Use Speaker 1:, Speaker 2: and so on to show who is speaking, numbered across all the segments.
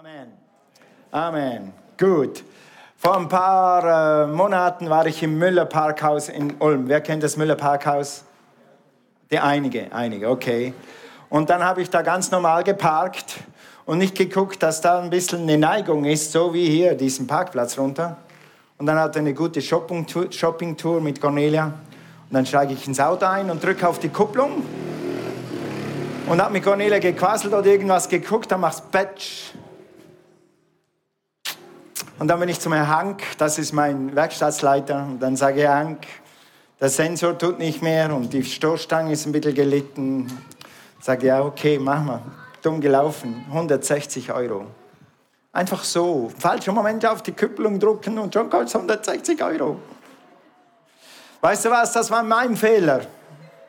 Speaker 1: Amen. Amen. Gut. Vor ein paar äh, Monaten war ich im Müller Parkhaus in Ulm. Wer kennt das Müller Parkhaus? Die einige, einige, okay. Und dann habe ich da ganz normal geparkt und nicht geguckt, dass da ein bisschen eine Neigung ist, so wie hier, diesen Parkplatz runter. Und dann hatte eine gute Shopping-Tour Shopping mit Cornelia. Und dann steige ich ins Auto ein und drücke auf die Kupplung. Und habe mit Cornelia gequasselt oder irgendwas geguckt, dann machst Batch. Und dann bin ich zum Herrn Hank, das ist mein Werkstattleiter, und dann sage ich, Hank, der Sensor tut nicht mehr und die Stoßstange ist ein bisschen gelitten. Sage ja, okay, mach mal. Dumm gelaufen, 160 Euro. Einfach so, falscher Moment auf die Küppelung drucken und schon kostet es 160 Euro. Weißt du was, das war mein Fehler.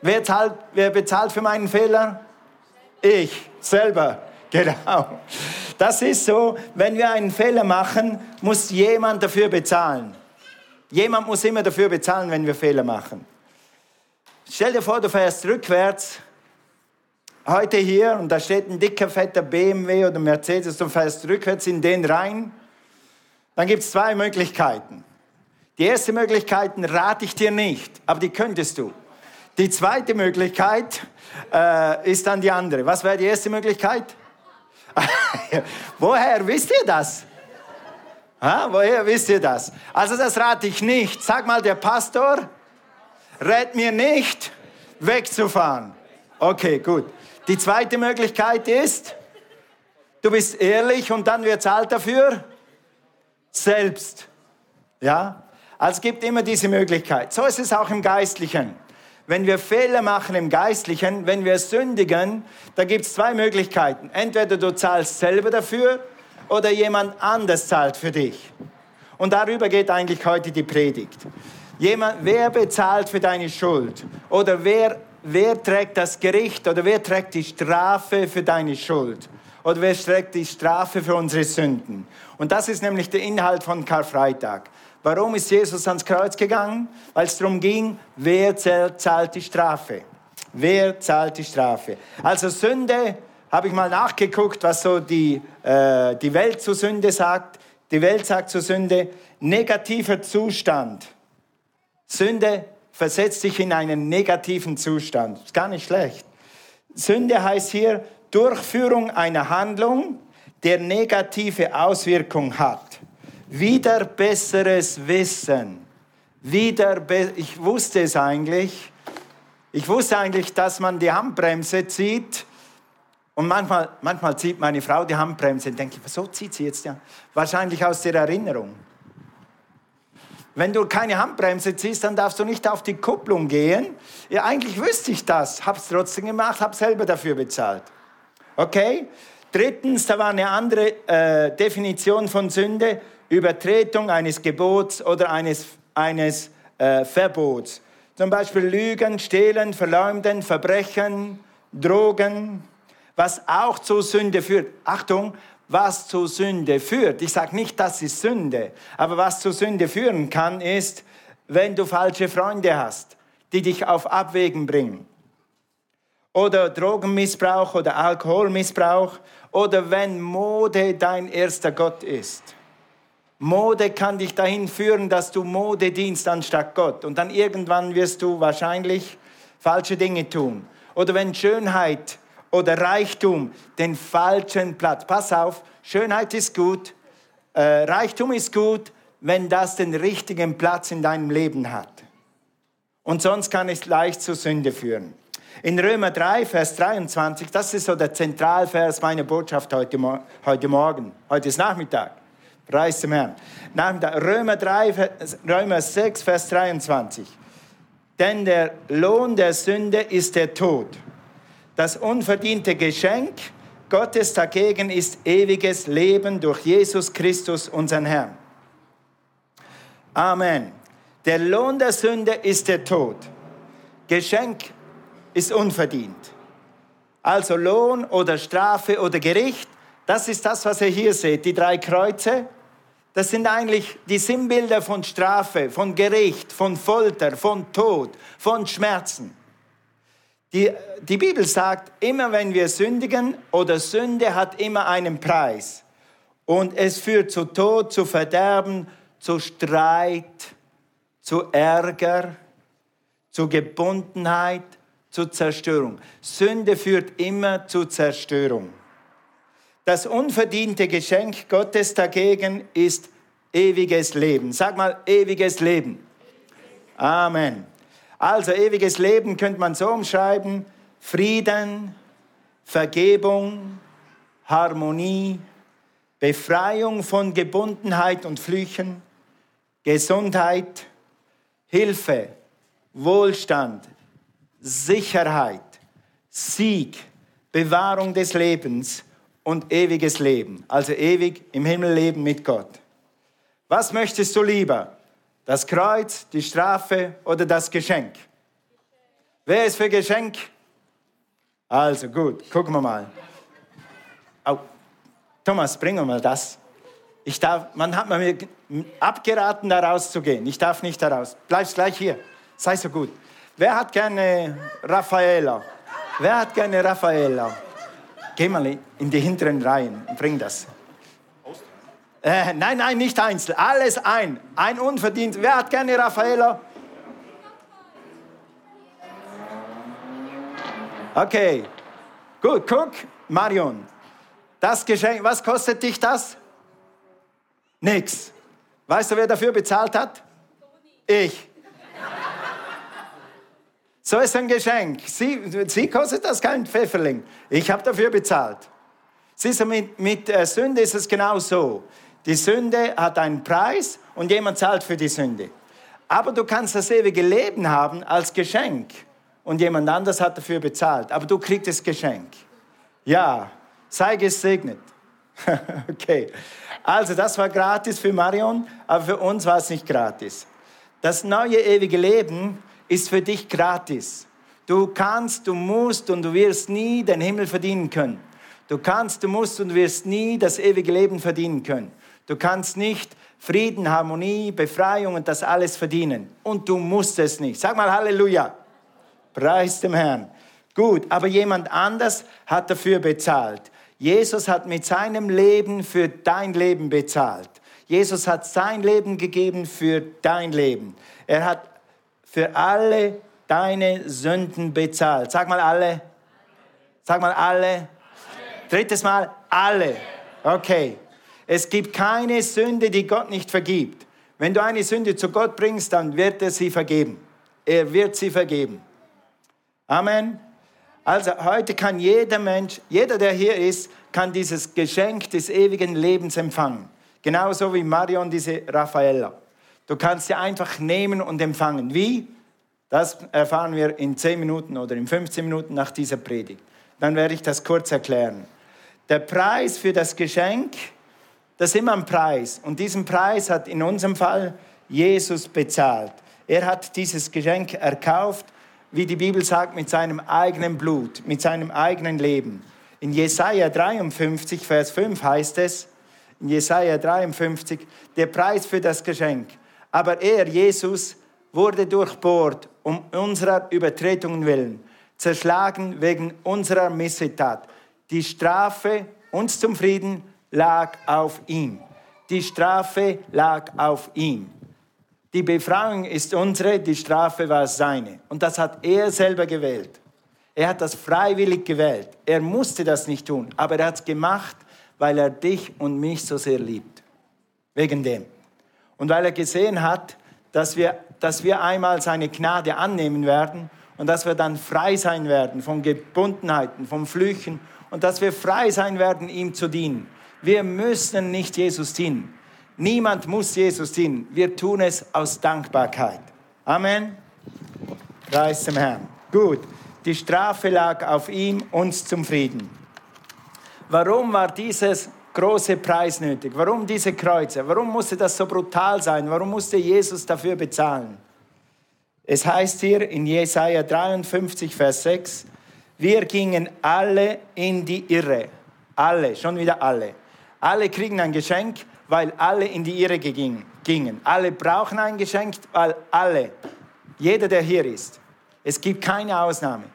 Speaker 1: Wer, zahlt, wer bezahlt für meinen Fehler? Ich selber. Genau. Das ist so, wenn wir einen Fehler machen, muss jemand dafür bezahlen. Jemand muss immer dafür bezahlen, wenn wir Fehler machen. Stell dir vor, du fährst rückwärts, heute hier, und da steht ein dicker, fetter BMW oder Mercedes, du fährst rückwärts in den rein. Dann gibt es zwei Möglichkeiten. Die erste Möglichkeit rate ich dir nicht, aber die könntest du. Die zweite Möglichkeit äh, ist dann die andere. Was wäre die erste Möglichkeit? Woher wisst ihr das? Ha? Woher wisst ihr das? Also das rate ich nicht. Sag mal, der Pastor rät mir nicht, wegzufahren. Okay, gut. Die zweite Möglichkeit ist, du bist ehrlich und dann wird zahlt dafür selbst. Ja? Also es gibt immer diese Möglichkeit. So ist es auch im Geistlichen. Wenn wir Fehler machen im Geistlichen, wenn wir sündigen, da gibt es zwei Möglichkeiten. Entweder du zahlst selber dafür oder jemand anders zahlt für dich. Und darüber geht eigentlich heute die Predigt. Jemand, wer bezahlt für deine Schuld? Oder wer, wer trägt das Gericht? Oder wer trägt die Strafe für deine Schuld? Oder wer trägt die Strafe für unsere Sünden? Und das ist nämlich der Inhalt von Karfreitag. Warum ist Jesus ans Kreuz gegangen? Weil es darum ging, wer zahlt die Strafe? Wer zahlt die Strafe? Also Sünde, habe ich mal nachgeguckt, was so die, äh, die Welt zur Sünde sagt. Die Welt sagt zur Sünde, negativer Zustand. Sünde versetzt sich in einen negativen Zustand. Ist gar nicht schlecht. Sünde heißt hier Durchführung einer Handlung, der negative Auswirkung hat wieder besseres Wissen. Wieder be ich wusste es eigentlich. Ich wusste eigentlich, dass man die Handbremse zieht. Und manchmal, manchmal zieht meine Frau die Handbremse und denke wieso zieht sie jetzt ja? Wahrscheinlich aus der Erinnerung. Wenn du keine Handbremse ziehst, dann darfst du nicht auf die Kupplung gehen. Ja, eigentlich wüsste ich das, habe es trotzdem gemacht, habe selber dafür bezahlt. Okay? Drittens, da war eine andere äh, Definition von Sünde. Übertretung eines Gebots oder eines, eines äh, Verbots. Zum Beispiel Lügen, Stehlen, Verleumden, Verbrechen, Drogen, was auch zur Sünde führt. Achtung, was zur Sünde führt. Ich sage nicht, das ist Sünde, aber was zur Sünde führen kann, ist, wenn du falsche Freunde hast, die dich auf Abwägen bringen. Oder Drogenmissbrauch oder Alkoholmissbrauch oder wenn Mode dein erster Gott ist. Mode kann dich dahin führen, dass du Mode dienst anstatt Gott. Und dann irgendwann wirst du wahrscheinlich falsche Dinge tun. Oder wenn Schönheit oder Reichtum den falschen Platz. Pass auf, Schönheit ist gut, äh, Reichtum ist gut, wenn das den richtigen Platz in deinem Leben hat. Und sonst kann es leicht zur Sünde führen. In Römer 3, Vers 23, das ist so der Zentralvers meiner Botschaft heute, heute Morgen, heute ist Nachmittag. Preis zum Herrn. Römer, 3, Römer 6, Vers 23. Denn der Lohn der Sünde ist der Tod. Das unverdiente Geschenk Gottes dagegen ist ewiges Leben durch Jesus Christus, unseren Herrn. Amen. Der Lohn der Sünde ist der Tod. Geschenk ist unverdient. Also Lohn oder Strafe oder Gericht, das ist das, was ihr hier seht. Die drei Kreuze, das sind eigentlich die Sinnbilder von Strafe, von Gericht, von Folter, von Tod, von Schmerzen. Die, die Bibel sagt, immer wenn wir sündigen oder Sünde hat immer einen Preis. Und es führt zu Tod, zu Verderben, zu Streit, zu Ärger, zu Gebundenheit, zu Zerstörung. Sünde führt immer zu Zerstörung. Das unverdiente Geschenk Gottes dagegen ist ewiges Leben. Sag mal, ewiges Leben. Amen. Also ewiges Leben könnte man so umschreiben, Frieden, Vergebung, Harmonie, Befreiung von Gebundenheit und Flüchen, Gesundheit, Hilfe, Wohlstand, Sicherheit, Sieg, Bewahrung des Lebens und ewiges Leben. Also ewig im Himmel leben mit Gott. Was möchtest du lieber? Das Kreuz, die Strafe oder das Geschenk? Wer ist für Geschenk? Also gut, gucken wir mal. Oh, Thomas, bring mal das. Ich darf, man hat mir abgeraten, da rauszugehen. Ich darf nicht da raus. Bleibst gleich hier. Sei so gut. Wer hat gerne Raffaella? Wer hat gerne Raffaella? Geh mal in die hinteren Reihen und bring das. Äh, nein, nein, nicht einzeln. Alles ein. Ein unverdient. Wer hat gerne Raffaella? Okay. Gut, guck, Marion. Das Geschenk, was kostet dich das? Nix. Weißt du, wer dafür bezahlt hat? Ich. So ist ein Geschenk. Sie, sie kostet das kein Pfefferling. Ich habe dafür bezahlt. Siehst du, mit, mit äh, Sünde ist es genau so. Die Sünde hat einen Preis und jemand zahlt für die Sünde. Aber du kannst das ewige Leben haben als Geschenk und jemand anders hat dafür bezahlt. Aber du kriegst das Geschenk. Ja, sei gesegnet. okay. Also, das war gratis für Marion, aber für uns war es nicht gratis. Das neue ewige Leben ist für dich gratis. Du kannst, du musst und du wirst nie den Himmel verdienen können. Du kannst, du musst und du wirst nie das ewige Leben verdienen können. Du kannst nicht Frieden, Harmonie, Befreiung und das alles verdienen. Und du musst es nicht. Sag mal Halleluja. Preis dem Herrn. Gut, aber jemand anders hat dafür bezahlt. Jesus hat mit seinem Leben für dein Leben bezahlt. Jesus hat sein Leben gegeben für dein Leben. Er hat für alle deine Sünden bezahlt. Sag mal alle. Sag mal alle. Drittes Mal alle. Okay. Es gibt keine Sünde, die Gott nicht vergibt. Wenn du eine Sünde zu Gott bringst, dann wird er sie vergeben. Er wird sie vergeben. Amen. Also heute kann jeder Mensch, jeder, der hier ist, kann dieses Geschenk des ewigen Lebens empfangen. Genauso wie Marion diese Raffaella. Du kannst sie einfach nehmen und empfangen. Wie? Das erfahren wir in 10 Minuten oder in 15 Minuten nach dieser Predigt. Dann werde ich das kurz erklären. Der Preis für das Geschenk das ist immer ein Preis. Und diesen Preis hat in unserem Fall Jesus bezahlt. Er hat dieses Geschenk erkauft, wie die Bibel sagt, mit seinem eigenen Blut, mit seinem eigenen Leben. In Jesaja 53, Vers 5 heißt es, in Jesaja 53, der Preis für das Geschenk. Aber er, Jesus, wurde durchbohrt um unserer Übertretungen willen, zerschlagen wegen unserer Missetat. Die Strafe uns zum Frieden lag auf ihm. Die Strafe lag auf ihm. Die Befreiung ist unsere, die Strafe war seine. Und das hat er selber gewählt. Er hat das freiwillig gewählt. Er musste das nicht tun, aber er hat es gemacht, weil er dich und mich so sehr liebt. Wegen dem. Und weil er gesehen hat, dass wir, dass wir einmal seine Gnade annehmen werden und dass wir dann frei sein werden von Gebundenheiten, von Flüchen und dass wir frei sein werden, ihm zu dienen. Wir müssen nicht Jesus dienen. Niemand muss Jesus dienen. Wir tun es aus Dankbarkeit. Amen. Preis dem Herrn. Gut. Die Strafe lag auf ihm, uns zum Frieden. Warum war dieses große Preis nötig? Warum diese Kreuze? Warum musste das so brutal sein? Warum musste Jesus dafür bezahlen? Es heißt hier in Jesaja 53, Vers 6, wir gingen alle in die Irre. Alle, schon wieder alle. Alle kriegen ein Geschenk, weil alle in die Irre gingen. Alle brauchen ein Geschenk, weil alle, jeder, der hier ist, es gibt keine Ausnahme.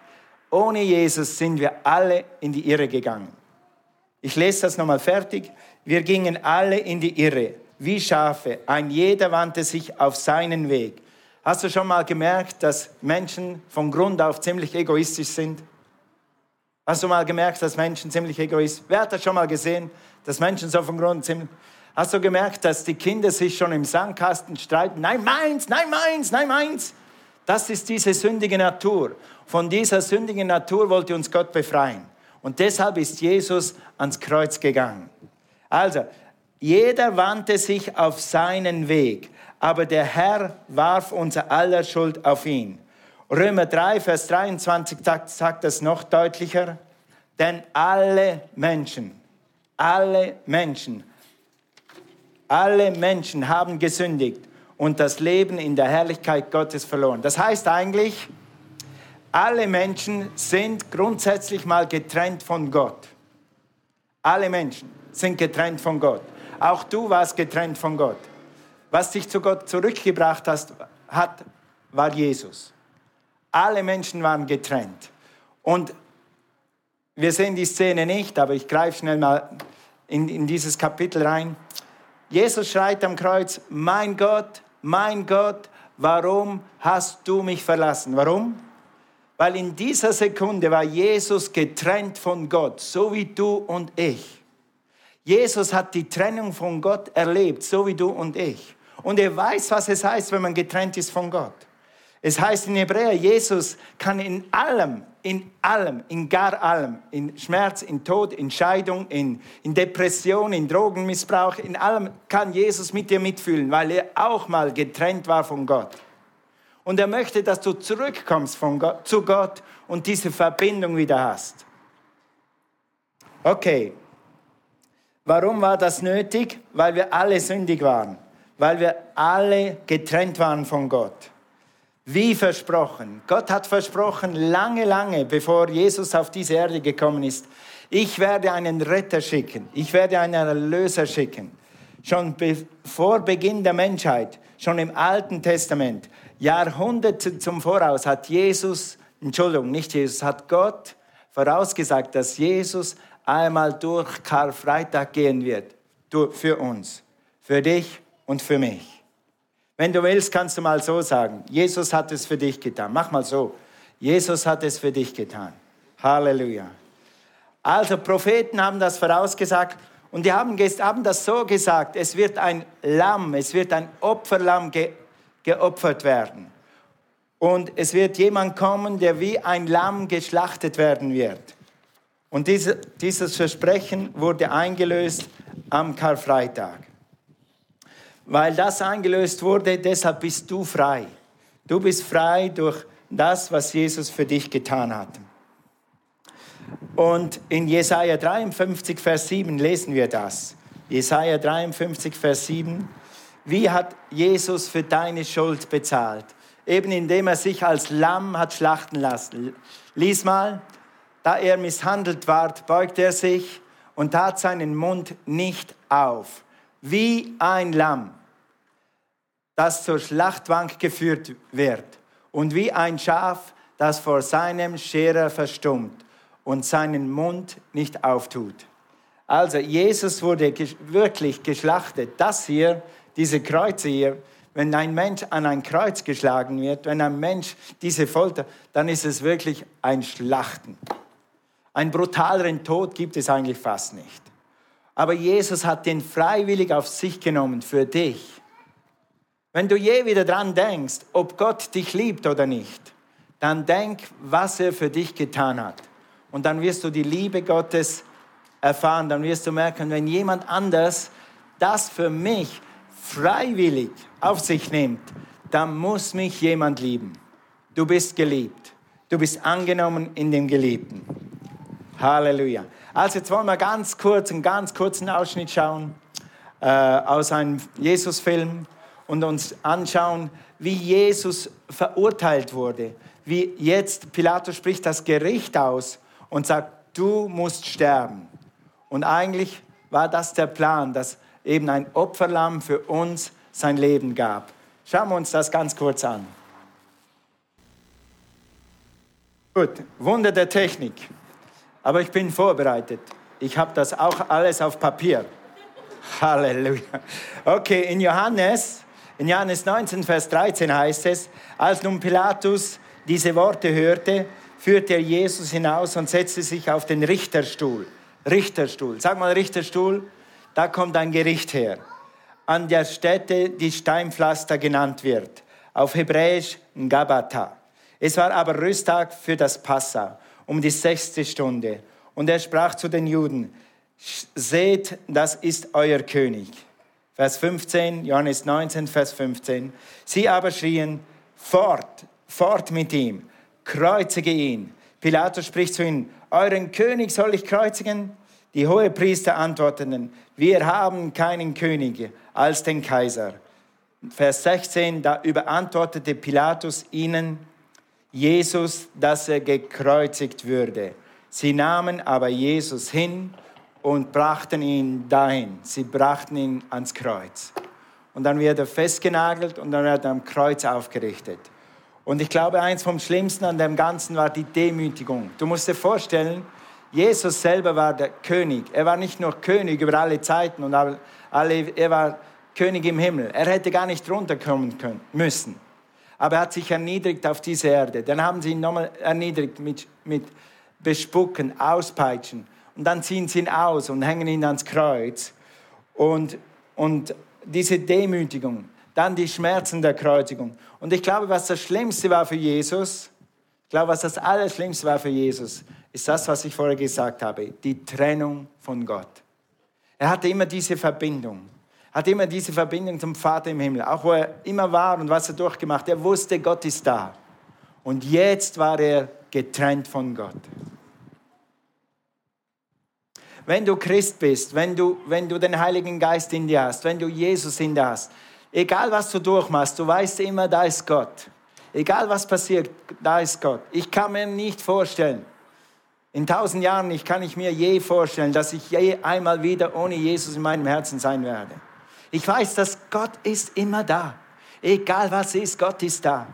Speaker 1: Ohne Jesus sind wir alle in die Irre gegangen. Ich lese das nochmal fertig. Wir gingen alle in die Irre, wie Schafe. Ein jeder wandte sich auf seinen Weg. Hast du schon mal gemerkt, dass Menschen von Grund auf ziemlich egoistisch sind? Hast du mal gemerkt, dass Menschen ziemlich egoistisch sind? Wer hat das schon mal gesehen, dass Menschen so von Grund ziemlich... Hast du gemerkt, dass die Kinder sich schon im Sandkasten streiten? Nein, meins, nein, meins, nein, meins. Das ist diese sündige Natur. Von dieser sündigen Natur wollte uns Gott befreien. Und deshalb ist Jesus ans Kreuz gegangen. Also, jeder wandte sich auf seinen Weg, aber der Herr warf unser aller Schuld auf ihn. Römer 3, Vers 23 sagt das noch deutlicher. Denn alle Menschen, alle Menschen, alle Menschen haben gesündigt und das Leben in der Herrlichkeit Gottes verloren. Das heißt eigentlich, alle Menschen sind grundsätzlich mal getrennt von Gott. Alle Menschen sind getrennt von Gott. Auch du warst getrennt von Gott. Was dich zu Gott zurückgebracht hast, hat, war Jesus. Alle Menschen waren getrennt. Und wir sehen die Szene nicht, aber ich greife schnell mal in, in dieses Kapitel rein. Jesus schreit am Kreuz, mein Gott, mein Gott, warum hast du mich verlassen? Warum? Weil in dieser Sekunde war Jesus getrennt von Gott, so wie du und ich. Jesus hat die Trennung von Gott erlebt, so wie du und ich. Und er weiß, was es heißt, wenn man getrennt ist von Gott. Es heißt in Hebräer, Jesus kann in allem, in allem, in gar allem, in Schmerz, in Tod, in Scheidung, in, in Depression, in Drogenmissbrauch, in allem kann Jesus mit dir mitfühlen, weil er auch mal getrennt war von Gott. Und er möchte, dass du zurückkommst von Gott, zu Gott und diese Verbindung wieder hast. Okay, Warum war das nötig? Weil wir alle sündig waren, weil wir alle getrennt waren von Gott. Wie versprochen. Gott hat versprochen, lange, lange, bevor Jesus auf diese Erde gekommen ist, ich werde einen Retter schicken, ich werde einen Erlöser schicken. Schon vor Beginn der Menschheit, schon im Alten Testament, Jahrhunderte zum Voraus hat Jesus, Entschuldigung, nicht Jesus, hat Gott vorausgesagt, dass Jesus einmal durch Karfreitag gehen wird. Für uns, für dich und für mich. Wenn du willst, kannst du mal so sagen, Jesus hat es für dich getan. Mach mal so, Jesus hat es für dich getan. Halleluja. Also Propheten haben das vorausgesagt und die haben, haben das so gesagt, es wird ein Lamm, es wird ein Opferlamm ge, geopfert werden. Und es wird jemand kommen, der wie ein Lamm geschlachtet werden wird. Und diese, dieses Versprechen wurde eingelöst am Karfreitag. Weil das eingelöst wurde, deshalb bist du frei. Du bist frei durch das, was Jesus für dich getan hat. Und in Jesaja 53, Vers 7 lesen wir das. Jesaja 53, Vers 7. Wie hat Jesus für deine Schuld bezahlt? Eben indem er sich als Lamm hat schlachten lassen. Lies mal. Da er misshandelt ward, beugte er sich und tat seinen Mund nicht auf, wie ein Lamm, das zur Schlachtbank geführt wird, und wie ein Schaf, das vor seinem Scherer verstummt und seinen Mund nicht auftut. Also Jesus wurde wirklich geschlachtet. Das hier, diese Kreuze hier, wenn ein Mensch an ein Kreuz geschlagen wird, wenn ein Mensch diese Folter, dann ist es wirklich ein Schlachten. Einen brutaleren Tod gibt es eigentlich fast nicht. Aber Jesus hat den freiwillig auf sich genommen für dich. Wenn du je wieder dran denkst, ob Gott dich liebt oder nicht, dann denk, was er für dich getan hat. Und dann wirst du die Liebe Gottes erfahren. Dann wirst du merken, wenn jemand anders das für mich freiwillig auf sich nimmt, dann muss mich jemand lieben. Du bist geliebt. Du bist angenommen in dem Geliebten. Halleluja. Also jetzt wollen wir ganz kurz, einen ganz kurzen Ausschnitt schauen äh, aus einem Jesus-Film und uns anschauen, wie Jesus verurteilt wurde. Wie jetzt Pilatus spricht das Gericht aus und sagt, du musst sterben. Und eigentlich war das der Plan, dass eben ein Opferlamm für uns sein Leben gab. Schauen wir uns das ganz kurz an. Gut, Wunder der Technik. Aber ich bin vorbereitet. Ich habe das auch alles auf Papier. Halleluja. Okay, in Johannes, in Johannes 19, Vers 13 heißt es, als nun Pilatus diese Worte hörte, führte er Jesus hinaus und setzte sich auf den Richterstuhl. Richterstuhl. Sag mal Richterstuhl, da kommt ein Gericht her. An der Stätte, die Steinpflaster genannt wird. Auf Hebräisch Gabata. Es war aber Rüsttag für das Passa, um die sechste Stunde. Und er sprach zu den Juden, seht, das ist euer König. Vers 15, Johannes 19, Vers 15. Sie aber schrien, fort, fort mit ihm, kreuzige ihn. Pilatus spricht zu ihnen, euren König soll ich kreuzigen? Die Hohepriester antworteten, wir haben keinen König als den Kaiser. Vers 16, da überantwortete Pilatus ihnen, Jesus, dass er gekreuzigt würde. Sie nahmen aber Jesus hin und brachten ihn dahin. Sie brachten ihn ans Kreuz. Und dann wird er festgenagelt und dann wird er am Kreuz aufgerichtet. Und ich glaube, eins vom Schlimmsten an dem Ganzen war die Demütigung. Du musst dir vorstellen, Jesus selber war der König. Er war nicht nur König über alle Zeiten und alle, er war König im Himmel. Er hätte gar nicht runterkommen können, müssen. Aber er hat sich erniedrigt auf diese Erde. Dann haben sie ihn nochmal erniedrigt mit, mit Bespucken, Auspeitschen. Und dann ziehen sie ihn aus und hängen ihn ans Kreuz. Und, und diese Demütigung, dann die Schmerzen der Kreuzigung. Und ich glaube, was das Schlimmste war für Jesus, ich glaube, was das Allerschlimmste war für Jesus, ist das, was ich vorher gesagt habe, die Trennung von Gott. Er hatte immer diese Verbindung, hatte immer diese Verbindung zum Vater im Himmel, auch wo er immer war und was er durchgemacht. Er wusste, Gott ist da. Und jetzt war er getrennt von Gott. Wenn du Christ bist, wenn du, wenn du den Heiligen Geist in dir hast, wenn du Jesus in dir hast, egal was du durchmachst, du weißt immer, da ist Gott. Egal was passiert, da ist Gott. Ich kann mir nicht vorstellen, in tausend Jahren ich kann ich mir je vorstellen, dass ich je einmal wieder ohne Jesus in meinem Herzen sein werde. Ich weiß, dass Gott ist immer da. Egal was ist, Gott ist da.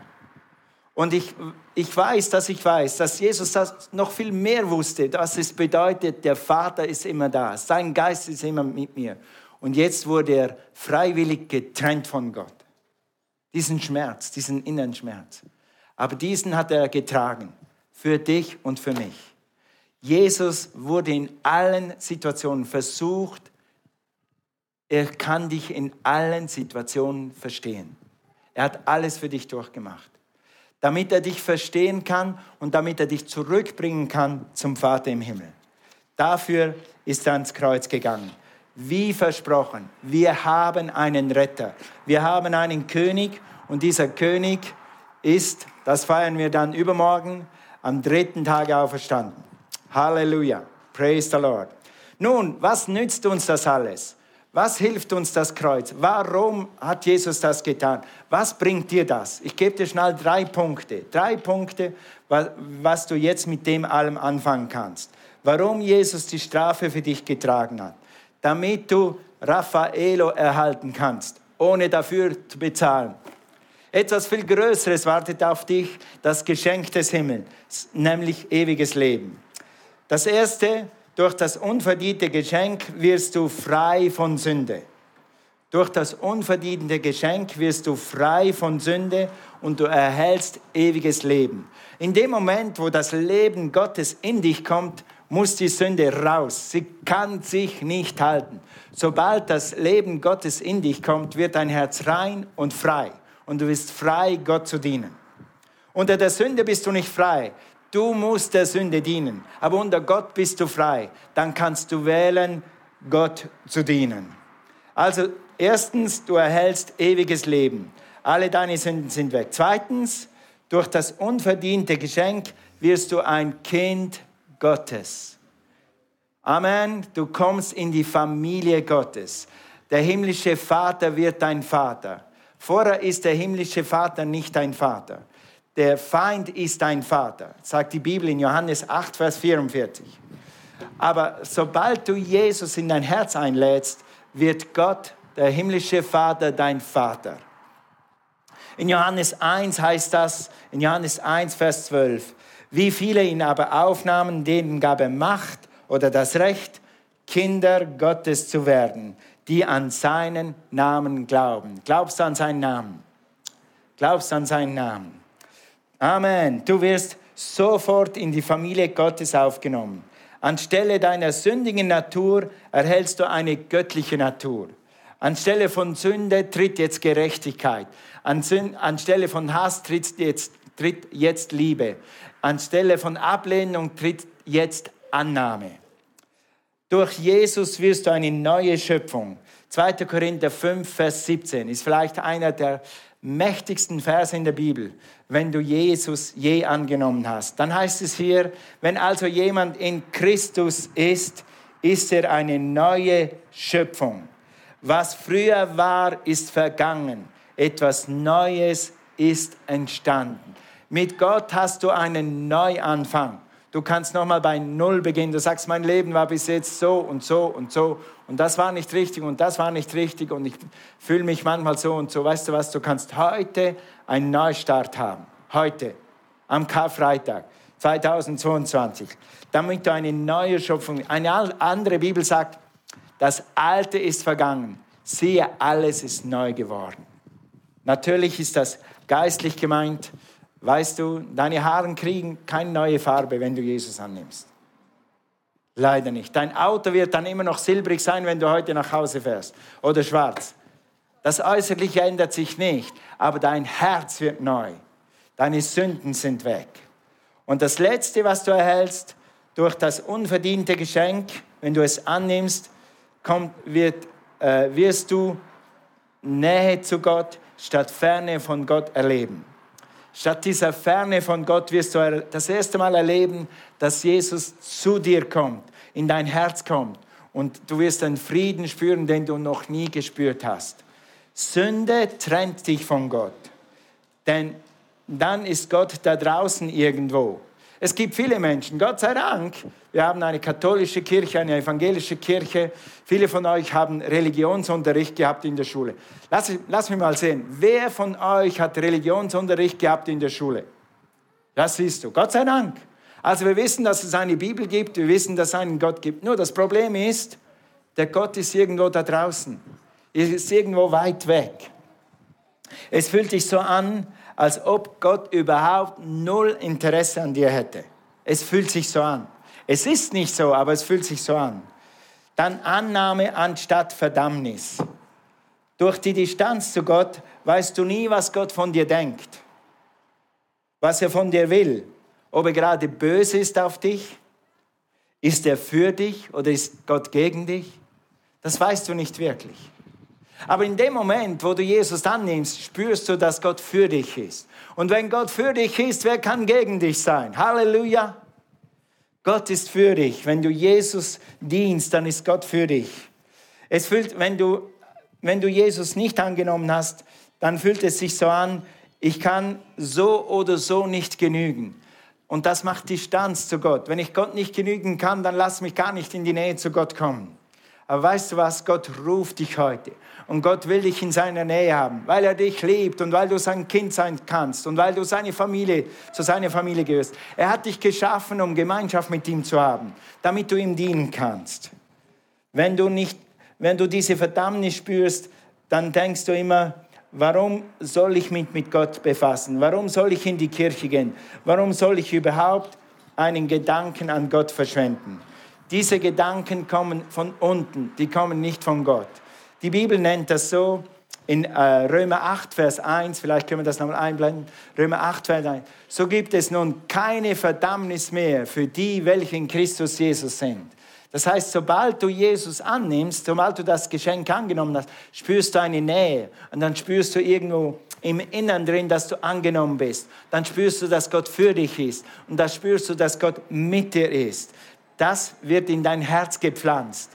Speaker 1: Und ich, ich weiß, dass ich weiß, dass Jesus das noch viel mehr wusste, dass es bedeutet, der Vater ist immer da, sein Geist ist immer mit mir. Und jetzt wurde er freiwillig getrennt von Gott. Diesen Schmerz, diesen inneren Schmerz. Aber diesen hat er getragen, für dich und für mich. Jesus wurde in allen Situationen versucht, er kann dich in allen Situationen verstehen. Er hat alles für dich durchgemacht damit er dich verstehen kann und damit er dich zurückbringen kann zum Vater im Himmel. Dafür ist er ans Kreuz gegangen. Wie versprochen, wir haben einen Retter. Wir haben einen König und dieser König ist, das feiern wir dann übermorgen, am dritten Tag auferstanden. Halleluja. Praise the Lord. Nun, was nützt uns das alles? Was hilft uns das Kreuz? Warum hat Jesus das getan? Was bringt dir das? Ich gebe dir schnell drei Punkte. Drei Punkte, was du jetzt mit dem allem anfangen kannst. Warum Jesus die Strafe für dich getragen hat. Damit du Raffaello erhalten kannst, ohne dafür zu bezahlen. Etwas viel Größeres wartet auf dich, das Geschenk des Himmels, nämlich ewiges Leben. Das erste, durch das unverdiente Geschenk wirst du frei von Sünde. Durch das unverdiente Geschenk wirst du frei von Sünde und du erhältst ewiges Leben. In dem Moment, wo das Leben Gottes in dich kommt, muss die Sünde raus. Sie kann sich nicht halten. Sobald das Leben Gottes in dich kommt, wird dein Herz rein und frei. Und du bist frei, Gott zu dienen. Unter der Sünde bist du nicht frei. Du musst der Sünde dienen, aber unter Gott bist du frei. Dann kannst du wählen, Gott zu dienen. Also erstens, du erhältst ewiges Leben. Alle deine Sünden sind weg. Zweitens, durch das unverdiente Geschenk wirst du ein Kind Gottes. Amen. Du kommst in die Familie Gottes. Der himmlische Vater wird dein Vater. Vorher ist der himmlische Vater nicht dein Vater. Der Feind ist dein Vater, sagt die Bibel in Johannes 8, Vers 44. Aber sobald du Jesus in dein Herz einlädst, wird Gott, der himmlische Vater, dein Vater. In Johannes 1 heißt das, in Johannes 1, Vers 12, wie viele ihn aber aufnahmen, denen gab er Macht oder das Recht, Kinder Gottes zu werden, die an seinen Namen glauben. Glaubst du an seinen Namen? Glaubst du an seinen Namen? Amen. Du wirst sofort in die Familie Gottes aufgenommen. Anstelle deiner sündigen Natur erhältst du eine göttliche Natur. Anstelle von Sünde tritt jetzt Gerechtigkeit. Anstelle von Hass tritt jetzt, tritt jetzt Liebe. Anstelle von Ablehnung tritt jetzt Annahme. Durch Jesus wirst du eine neue Schöpfung. 2. Korinther 5, Vers 17 ist vielleicht einer der mächtigsten Verse in der Bibel, wenn du Jesus je angenommen hast. Dann heißt es hier, wenn also jemand in Christus ist, ist er eine neue Schöpfung. Was früher war, ist vergangen. Etwas Neues ist entstanden. Mit Gott hast du einen Neuanfang. Du kannst nochmal bei Null beginnen. Du sagst, mein Leben war bis jetzt so und so und so und das war nicht richtig und das war nicht richtig und ich fühle mich manchmal so und so. Weißt du was, du kannst heute einen Neustart haben. Heute, am Karfreitag 2022. Damit du eine neue Schöpfung, eine andere Bibel sagt, das Alte ist vergangen. Siehe, alles ist neu geworden. Natürlich ist das geistlich gemeint. Weißt du, deine Haare kriegen keine neue Farbe, wenn du Jesus annimmst. Leider nicht. Dein Auto wird dann immer noch silbrig sein, wenn du heute nach Hause fährst. Oder schwarz. Das Äußerliche ändert sich nicht, aber dein Herz wird neu. Deine Sünden sind weg. Und das Letzte, was du erhältst, durch das unverdiente Geschenk, wenn du es annimmst, kommt, wird, äh, wirst du Nähe zu Gott statt Ferne von Gott erleben. Statt dieser Ferne von Gott wirst du das erste Mal erleben, dass Jesus zu dir kommt, in dein Herz kommt und du wirst einen Frieden spüren, den du noch nie gespürt hast. Sünde trennt dich von Gott, denn dann ist Gott da draußen irgendwo. Es gibt viele Menschen, Gott sei Dank. Wir haben eine katholische Kirche, eine evangelische Kirche. Viele von euch haben Religionsunterricht gehabt in der Schule. Lass, lass mich mal sehen, wer von euch hat Religionsunterricht gehabt in der Schule? Das siehst du, Gott sei Dank. Also wir wissen, dass es eine Bibel gibt, wir wissen, dass es einen Gott gibt. Nur das Problem ist, der Gott ist irgendwo da draußen. Ist irgendwo weit weg. Es fühlt sich so an, als ob Gott überhaupt null Interesse an dir hätte. Es fühlt sich so an. Es ist nicht so, aber es fühlt sich so an. Dann Annahme anstatt Verdammnis. Durch die Distanz zu Gott weißt du nie, was Gott von dir denkt, was er von dir will. Ob er gerade böse ist auf dich, ist er für dich oder ist Gott gegen dich? Das weißt du nicht wirklich. Aber in dem Moment, wo du Jesus annimmst, spürst du, dass Gott für dich ist. Und wenn Gott für dich ist, wer kann gegen dich sein? Halleluja. Gott ist für dich. Wenn du Jesus dienst, dann ist Gott für dich. Es fühlt, wenn du, wenn du Jesus nicht angenommen hast, dann fühlt es sich so an, ich kann so oder so nicht genügen. Und das macht Distanz zu Gott. Wenn ich Gott nicht genügen kann, dann lass mich gar nicht in die Nähe zu Gott kommen. Aber weißt du was? Gott ruft dich heute. Und Gott will dich in seiner Nähe haben, weil er dich liebt und weil du sein Kind sein kannst und weil du seine Familie, zu seiner Familie gehörst. Er hat dich geschaffen, um Gemeinschaft mit ihm zu haben, damit du ihm dienen kannst. Wenn du, nicht, wenn du diese Verdammnis spürst, dann denkst du immer, warum soll ich mich mit Gott befassen? Warum soll ich in die Kirche gehen? Warum soll ich überhaupt einen Gedanken an Gott verschwenden? Diese Gedanken kommen von unten, die kommen nicht von Gott. Die Bibel nennt das so in äh, Römer 8, Vers 1, vielleicht können wir das nochmal einblenden, Römer 8, Vers 1. So gibt es nun keine Verdammnis mehr für die, welche in Christus Jesus sind. Das heißt, sobald du Jesus annimmst, sobald du das Geschenk angenommen hast, spürst du eine Nähe und dann spürst du irgendwo im Innern drin, dass du angenommen bist. Dann spürst du, dass Gott für dich ist und dann spürst du, dass Gott mit dir ist. Das wird in dein Herz gepflanzt.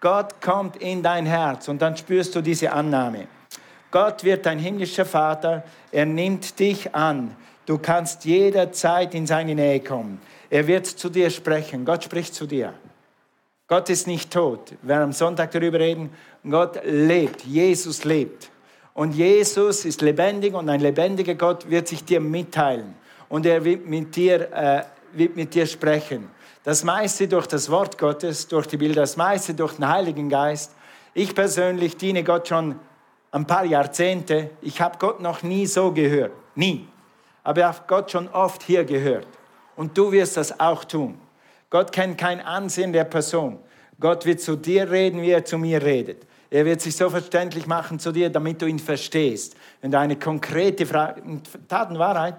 Speaker 1: Gott kommt in dein Herz und dann spürst du diese Annahme. Gott wird dein himmlischer Vater, er nimmt dich an. Du kannst jederzeit in seine Nähe kommen. Er wird zu dir sprechen. Gott spricht zu dir. Gott ist nicht tot. Wir werden am Sonntag darüber reden. Gott lebt. Jesus lebt. Und Jesus ist lebendig und ein lebendiger Gott wird sich dir mitteilen. Und er wird mit dir, äh, wird mit dir sprechen. Das meiste durch das Wort Gottes, durch die Bilder, das meiste durch den Heiligen Geist. Ich persönlich diene Gott schon ein paar Jahrzehnte. Ich habe Gott noch nie so gehört. Nie. Aber ich habe Gott schon oft hier gehört. Und du wirst das auch tun. Gott kennt kein Ansehen der Person. Gott wird zu dir reden, wie er zu mir redet. Er wird sich so verständlich machen zu dir, damit du ihn verstehst. Wenn du eine konkrete Frage, Tatenwahrheit,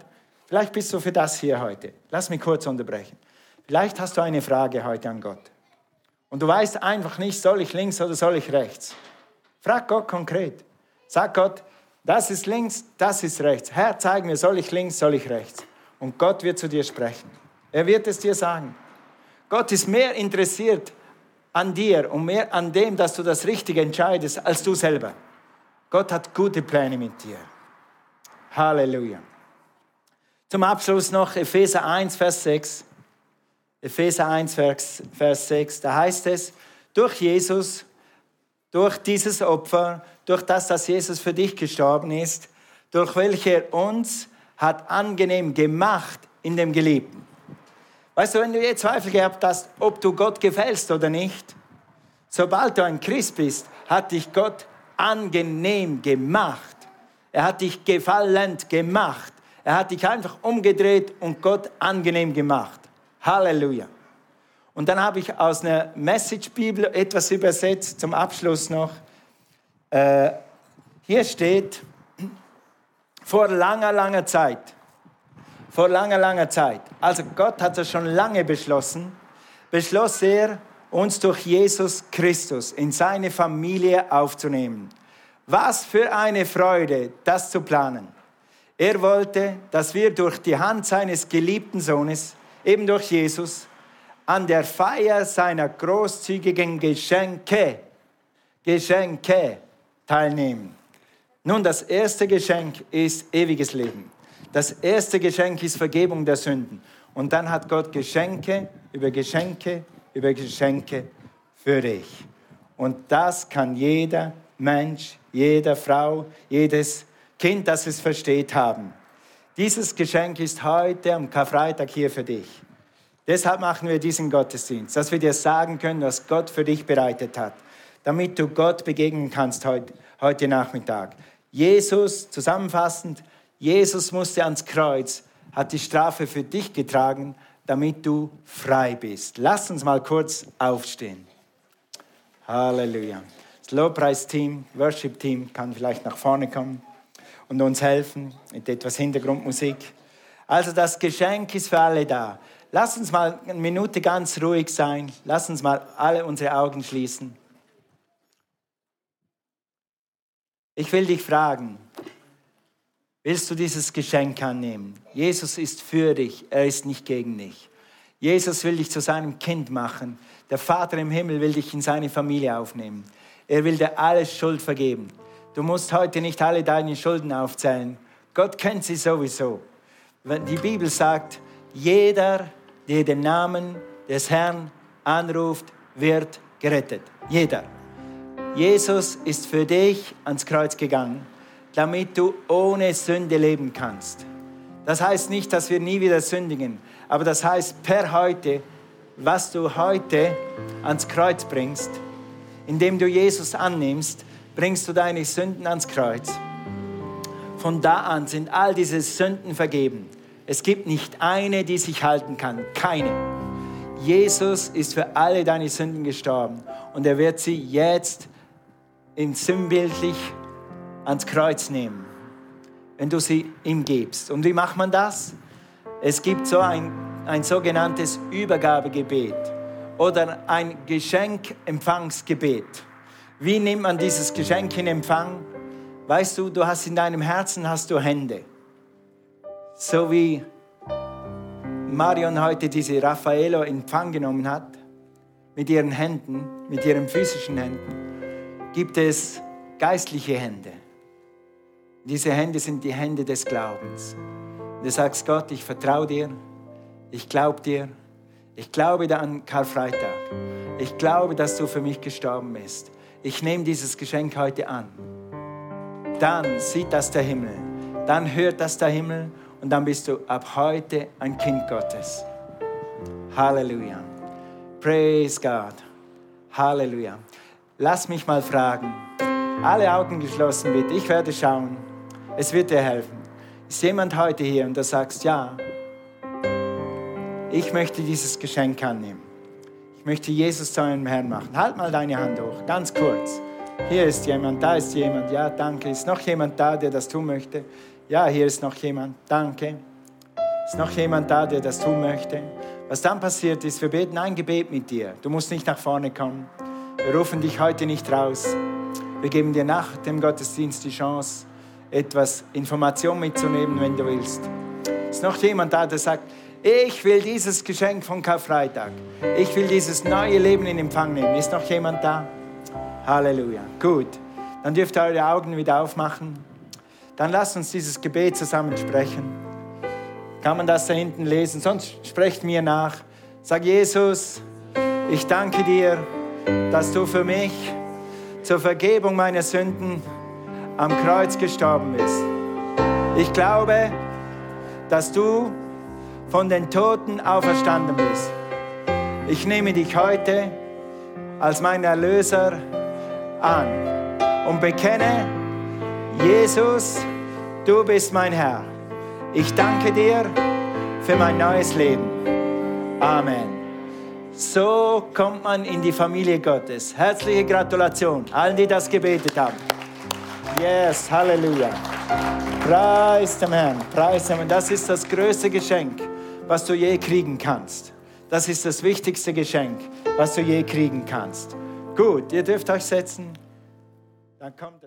Speaker 1: vielleicht bist du für das hier heute. Lass mich kurz unterbrechen. Vielleicht hast du eine Frage heute an Gott. Und du weißt einfach nicht, soll ich links oder soll ich rechts? Frag Gott konkret. Sag Gott, das ist links, das ist rechts. Herr, zeig mir, soll ich links, soll ich rechts? Und Gott wird zu dir sprechen. Er wird es dir sagen. Gott ist mehr interessiert an dir und mehr an dem, dass du das Richtige entscheidest, als du selber. Gott hat gute Pläne mit dir. Halleluja. Zum Abschluss noch Epheser 1, Vers 6. Epheser 1, Vers, Vers 6. Da heißt es, durch Jesus, durch dieses Opfer, durch das, dass Jesus für dich gestorben ist, durch welche er uns hat angenehm gemacht in dem Geliebten. Weißt du, wenn du je Zweifel gehabt hast, ob du Gott gefällst oder nicht, sobald du ein Christ bist, hat dich Gott angenehm gemacht. Er hat dich gefallend gemacht. Er hat dich einfach umgedreht und Gott angenehm gemacht. Halleluja. Und dann habe ich aus einer Message-Bibel etwas übersetzt, zum Abschluss noch. Äh, hier steht, vor langer, langer Zeit vor langer, langer Zeit. Also Gott hat es schon lange beschlossen, beschloss er, uns durch Jesus Christus in seine Familie aufzunehmen. Was für eine Freude, das zu planen. Er wollte, dass wir durch die Hand seines geliebten Sohnes, eben durch Jesus, an der Feier seiner großzügigen Geschenke, Geschenke teilnehmen. Nun, das erste Geschenk ist ewiges Leben. Das erste Geschenk ist Vergebung der Sünden. Und dann hat Gott Geschenke über Geschenke über Geschenke für dich. Und das kann jeder Mensch, jede Frau, jedes Kind, das es versteht, haben. Dieses Geschenk ist heute am Karfreitag hier für dich. Deshalb machen wir diesen Gottesdienst, dass wir dir sagen können, was Gott für dich bereitet hat, damit du Gott begegnen kannst heute, heute Nachmittag. Jesus, zusammenfassend, Jesus musste ans Kreuz, hat die Strafe für dich getragen, damit du frei bist. Lass uns mal kurz aufstehen. Halleluja. Das Lobpreisteam, Worship-Team kann vielleicht nach vorne kommen und uns helfen mit etwas Hintergrundmusik. Also das Geschenk ist für alle da. Lass uns mal eine Minute ganz ruhig sein. Lass uns mal alle unsere Augen schließen. Ich will dich fragen, Willst du dieses Geschenk annehmen? Jesus ist für dich, er ist nicht gegen dich. Jesus will dich zu seinem Kind machen. Der Vater im Himmel will dich in seine Familie aufnehmen. Er will dir alles Schuld vergeben. Du musst heute nicht alle deine Schulden aufzählen. Gott kennt sie sowieso. Die Bibel sagt, jeder, der den Namen des Herrn anruft, wird gerettet. Jeder. Jesus ist für dich ans Kreuz gegangen damit du ohne Sünde leben kannst. Das heißt nicht, dass wir nie wieder sündigen, aber das heißt per heute, was du heute ans Kreuz bringst, indem du Jesus annimmst, bringst du deine Sünden ans Kreuz. Von da an sind all diese Sünden vergeben. Es gibt nicht eine, die sich halten kann. Keine. Jesus ist für alle deine Sünden gestorben und er wird sie jetzt in sinnbildlich ans Kreuz nehmen, wenn du sie ihm gibst. Und wie macht man das? Es gibt so ein, ein sogenanntes Übergabegebet oder ein Geschenkempfangsgebet. Wie nimmt man dieses Geschenk in Empfang? Weißt du, du hast in deinem Herzen hast du Hände. So wie Marion heute diese Raffaello in Empfang genommen hat, mit ihren Händen, mit ihren physischen Händen, gibt es geistliche Hände. Diese Hände sind die Hände des Glaubens. Du sagst, Gott, ich vertraue dir, ich glaube dir, ich glaube an Karfreitag. Ich glaube, dass du für mich gestorben bist. Ich nehme dieses Geschenk heute an. Dann sieht das der Himmel. Dann hört das der Himmel und dann bist du ab heute ein Kind Gottes. Halleluja. Praise God. Halleluja. lass mich mal fragen. Alle Augen geschlossen bitte, ich werde schauen. Es wird dir helfen. Ist jemand heute hier und du sagst, ja, ich möchte dieses Geschenk annehmen. Ich möchte Jesus zu einem Herrn machen. Halt mal deine Hand hoch, ganz kurz. Hier ist jemand, da ist jemand. Ja, danke. Ist noch jemand da, der das tun möchte? Ja, hier ist noch jemand. Danke. Ist noch jemand da, der das tun möchte? Was dann passiert ist, wir beten ein Gebet mit dir. Du musst nicht nach vorne kommen. Wir rufen dich heute nicht raus. Wir geben dir nach dem Gottesdienst die Chance, etwas Information mitzunehmen, wenn du willst. Ist noch jemand da, der sagt, ich will dieses Geschenk von Karfreitag. Ich will dieses neue Leben in Empfang nehmen. Ist noch jemand da? Halleluja. Gut. Dann dürft ihr eure Augen wieder aufmachen. Dann lasst uns dieses Gebet zusammen sprechen. Kann man das da hinten lesen? Sonst sprecht mir nach. Sag Jesus, ich danke dir, dass du für mich zur Vergebung meiner Sünden am Kreuz gestorben bist. Ich glaube, dass du von den Toten auferstanden bist. Ich nehme dich heute als mein Erlöser an und bekenne, Jesus, du bist mein Herr. Ich danke dir für mein neues Leben. Amen. So kommt man in die Familie Gottes. Herzliche Gratulation allen, die das gebetet haben. Yes, Halleluja. Preis dem Herrn, preis dem Herrn. Das ist das größte Geschenk, was du je kriegen kannst. Das ist das wichtigste Geschenk, was du je kriegen kannst. Gut, ihr dürft euch setzen. Dann kommt